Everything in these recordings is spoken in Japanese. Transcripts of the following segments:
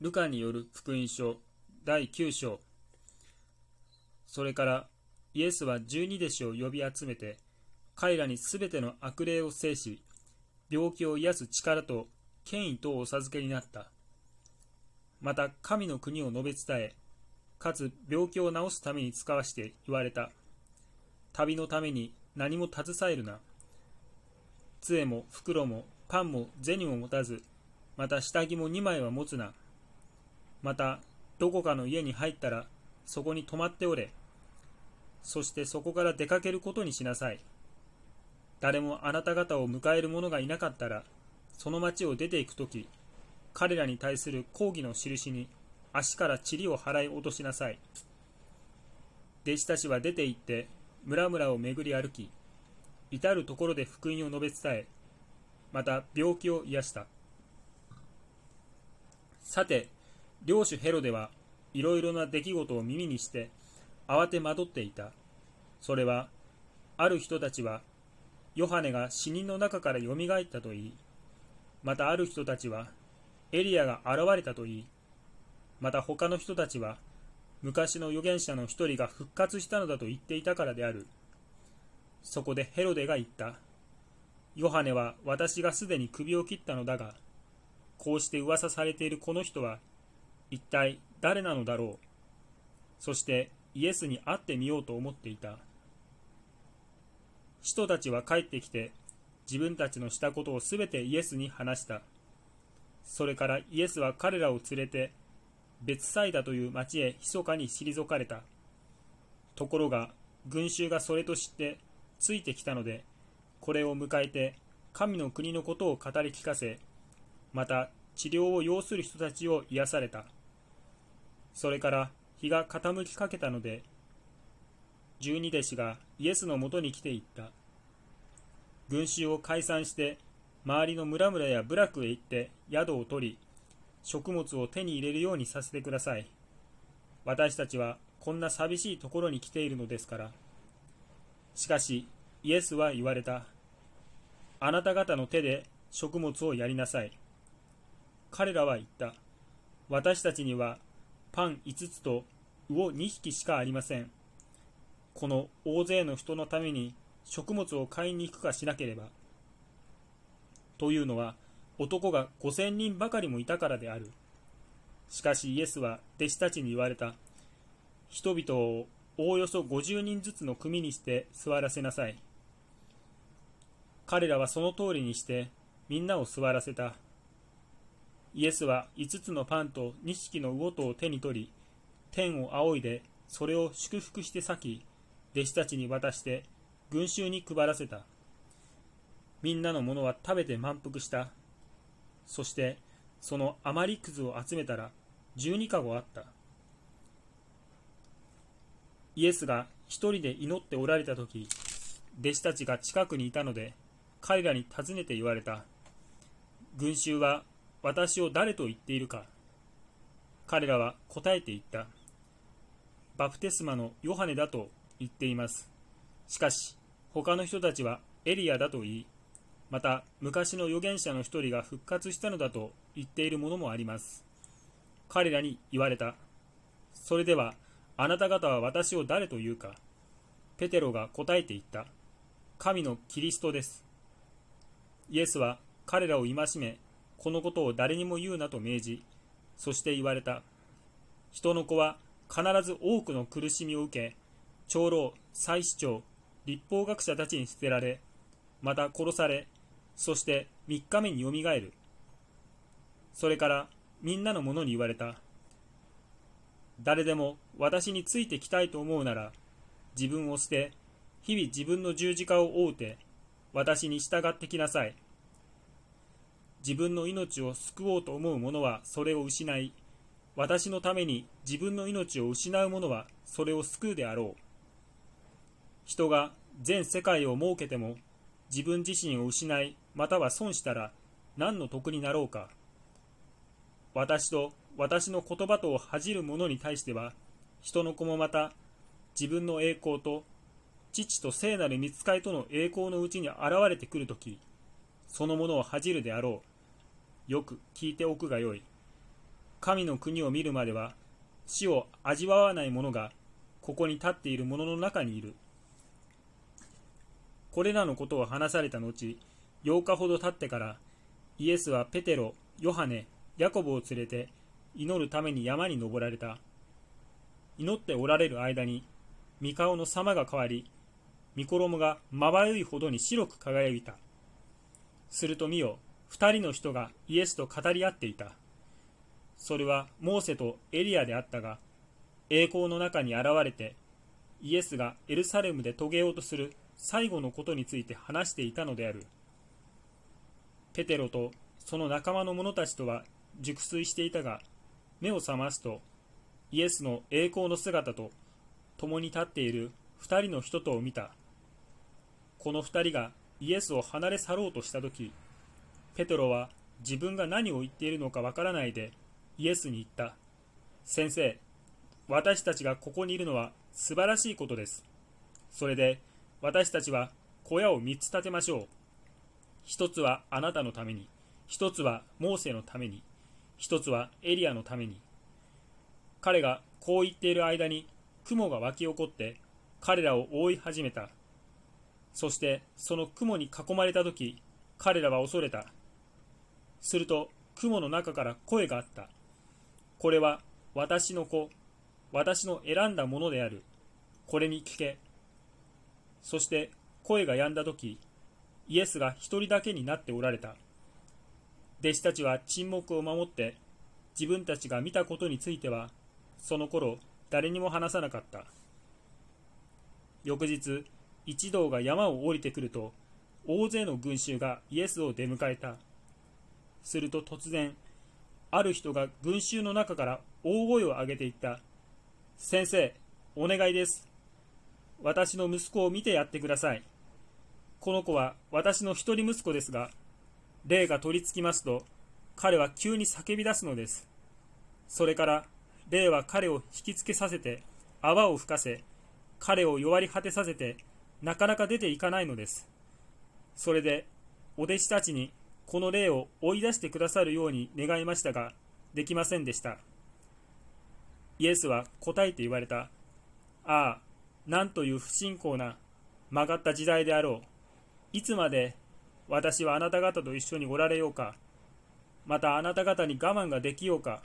ルカによる福音書第9章。それからイエスは十二弟子を呼び集めて彼らにすべての悪霊を制し病気を癒す力と権威とお授けになった。また神の国を述べ伝えかつ病気を治すために使わして言われた。旅のために何も携えるな。杖も袋もパンも銭も持たずまた下着も2枚は持つな。またどこかの家に入ったらそこに泊まっておれ。そしてそこから出かけることにしなさい。誰もあなた方を迎える者がいなかったらその町を出ていくとき彼らに対する抗議の印に足から塵を払い落としなさい。弟子たちは出て行って村々を巡り歩き至る所で福音を述べ伝えまた病気を癒した。さて領主ヘロデはいろいろな出来事を耳にして慌て惑っていた。それはある人たちはヨハネが死人の中からよみがえったと言いまたある人たちはエリアが現れたと言いまた他の人たちは昔の預言者の一人が復活したのだと言っていたからである。そこでヘロデが言った。ヨハネは私がすでに首を切ったのだがこうして噂されているこの人は一体誰なのだろう？そしてイエスに会ってみようと思っていた。人たちは帰ってきて自分たちのしたことをすべてイエスに話した。それからイエスは彼らを連れて別サイダという町へ密かに退かれた。ところが群衆がそれと知ってついてきたのでこれを迎えて神の国のことを語り聞かせまた治療を要する人たちを癒された。それから日が傾きかけたので十二弟子がイエスのもとに来ていった。群衆を解散して周りの村々や部落へ行って宿を取り食物を手に入れるようにさせてください。私たちはこんな寂しいところに来ているのですから。しかしイエスは言われた。あなた方の手で食物をやりなさい。彼らは言った。私たちにはパン5つと魚2匹しかありません。この大勢の人のために食物を買いに行くかしなければ。というのは男が5000人ばかりもいたからである。しかしイエスは弟子たちに言われた。人々をおおよそ50人ずつの組にして座らせなさい。彼らはその通りにしてみんなを座らせた。イエスは5つのパンと2匹の魚とを手に取り天を仰いでそれを祝福して裂き弟子たちに渡して群衆に配らせた。みんなのものは食べて満腹した。そしてその余りくずを集めたら12かごあった。イエスが一人で祈っておられた時弟子たちが近くにいたので彼らに尋ねて言われた。群衆は私を誰と言っているか。彼らは答えて言った。バプテスマのヨハネだと言っています。しかし他の人たちはエリアだと言いまた昔の預言者の一人が復活したのだと言っているものもあります。彼らに言われた。それではあなた方は私を誰と言うか。ペテロが答えて言った。神のキリストです。イエスは彼らを戒めこのことを誰にも言うなと命じ、そして言われた。人の子は必ず多くの苦しみを受け、長老、祭司長、立法学者たちに捨てられ、また殺され、そして3日目によみがえる。それからみんなの者に言われた。誰でも私についてきたいと思うなら、自分を捨て、日々自分の十字架を追うて、私に従ってきなさい。自分の命を救おうと思う者はそれを失い、私のために自分の命を失う者はそれを救うであろう。人が全世界を設けても自分自身を失い、または損したら何の得になろうか。私と私の言葉とを恥じる者に対しては、人の子もまた自分の栄光と父と聖なる見つかいとの栄光のうちに現れてくるとき、そのものを恥じるであろう。よく聞いておくがよい。神の国を見るまでは死を味わわない者がここに立っている者の中にいる。これらのことを話された後、8日ほど経ってからイエスはペテロ、ヨハネ、ヤコブを連れて祈るために山に登られた。祈っておられる間に、御顔の様が変わり、御衣がまばゆいほどに白く輝いた。すると見よ、二人の人がイエスと語り合っていた。それはモーセとエリアであったが、栄光の中に現れて、イエスがエルサレムで遂げようとする最後のことについて話していたのである。ペテロとその仲間の者たちとは熟睡していたが、目を覚ますと、イエスの栄光の姿と共に立っている二人の人とを見た。この二人がイエスを離れ去ろうとしたとき、ペテロは自分が何を言っているのかわからないでイエスに言った。先生、私たちがここにいるのは素晴らしいことです。それで私たちは小屋を三つ建てましょう。一つはあなたのために、一つはモーセのために、一つはエリアのために。彼がこう言っている間に雲が湧き起こって彼らを覆い始めた。そしてその雲に囲まれた時、彼らは恐れた。すると雲の中から声があった。これは私の子、私の選んだものである。これに聞け。そして声が止んだ時、イエスが一人だけになっておられた。弟子たちは沈黙を守って自分たちが見たことについてはその頃誰にも話さなかった翌日一同が山を降りてくると大勢の群衆がイエスを出迎えたすると突然ある人が群衆の中から大声を上げていった先生お願いです私の息子を見てやってくださいこの子は私の一人息子ですが霊が取り付きますと、彼は急に叫び出すのです。それから、霊は彼を引きつけさせて、泡を吹かせ、彼を弱り果てさせて、なかなか出ていかないのです。それで、お弟子たちに、この霊を追い出してくださるように願いましたが、できませんでした。イエスは答えて言われた。ああ、なんという不信仰な曲がった時代であろう。いつまで私はあなた方と一緒におられようか、またあなた方に我慢ができようか、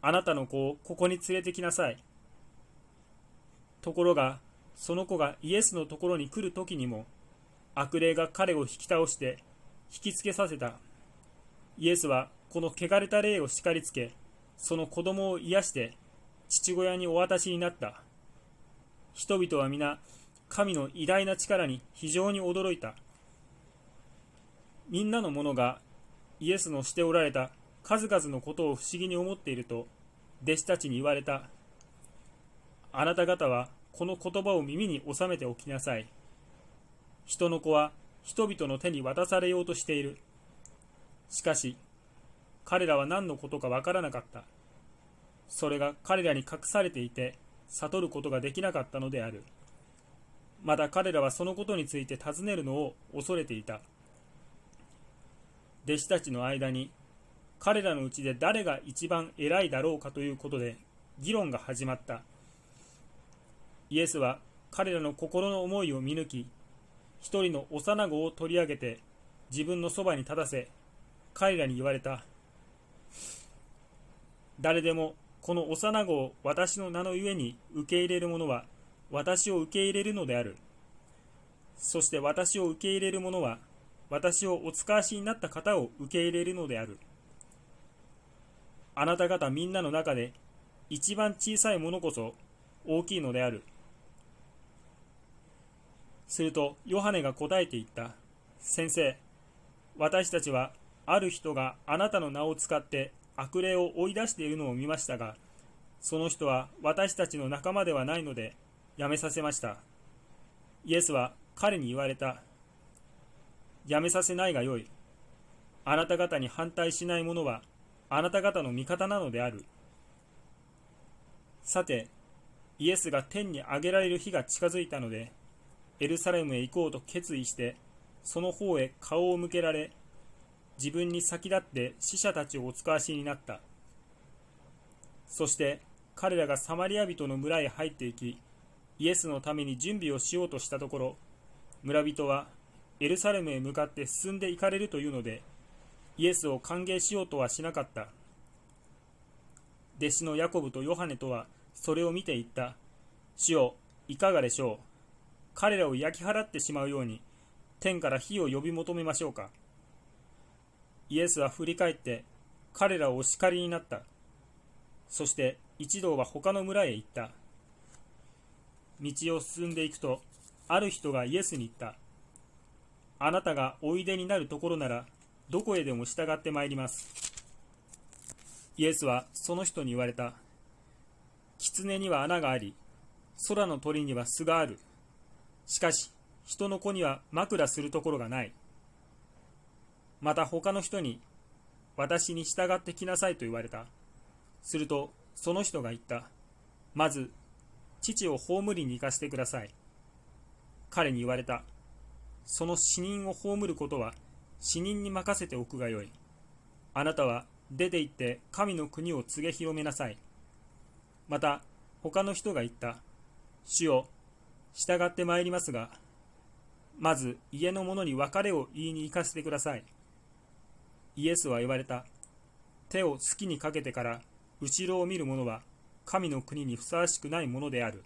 あなたの子をここに連れてきなさい。ところが、その子がイエスのところに来るときにも、悪霊が彼を引き倒して引きつけさせた。イエスはこの汚れた霊を叱りつけ、その子供を癒して父親にお渡しになった。人々は皆、神の偉大な力に非常に驚いた。みんなの者がイエスのしておられた数々のことを不思議に思っていると弟子たちに言われた。あなた方はこの言葉を耳に収めておきなさい。人の子は人々の手に渡されようとしている。しかし、彼らは何のことかわからなかった。それが彼らに隠されていて、悟ることができなかったのである。また彼らはそのことについて尋ねるのを恐れていた。弟子たちの間に彼らのうちで誰が一番偉いだろうかということで議論が始まったイエスは彼らの心の思いを見抜き一人の幼子を取り上げて自分のそばに立たせ彼らに言われた誰でもこの幼子を私の名のゆえに受け入れる者は私を受け入れるのであるそして私を受け入れる者は私をお使わしになった方を受け入れるのである。あなた方みんなの中で一番小さいものこそ大きいのである。するとヨハネが答えて言った。先生、私たちはある人があなたの名を使って悪霊を追い出しているのを見ましたが、その人は私たちの仲間ではないのでやめさせました。イエスは彼に言われた。やめさせないがよい。あなた方に反対しない者は、あなた方の味方なのである。さて、イエスが天に上げられる日が近づいたので、エルサレムへ行こうと決意して、その方へ顔を向けられ、自分に先立って死者たちをお使わしになった。そして彼らがサマリア人の村へ入っていき、イエスのために準備をしようとしたところ、村人はエルサレムへ向かって進んで行かれるというので、イエスを歓迎しようとはしなかった。弟子のヤコブとヨハネとはそれを見て言った。主よ、いかがでしょう？彼らを焼き払ってしまうように、天から火を呼び求めましょうか。イエスは振り返って彼らをお叱りになった。そして一同は他の村へ行った。道を進んでいくと、ある人がイエスに言った。あなたがおいでになるところなら、どこへでも従ってまいります。イエスはその人に言われた。狐には穴があり、空の鳥には巣がある。しかし、人の子には枕するところがない。また他の人に、私に従ってきなさいと言われた。すると、その人が言った。まず、父を葬りに行かせてください。彼に言われた。その死人を葬ることは死人に任せておくがよい。あなたは出て行って神の国を告げ広めなさい。また、他の人が言った。主よ、従ってまいりますが、まず家の者に別れを言いに行かせてください。イエスは言われた。手を月にかけてから後ろを見る者は神の国にふさわしくないものである。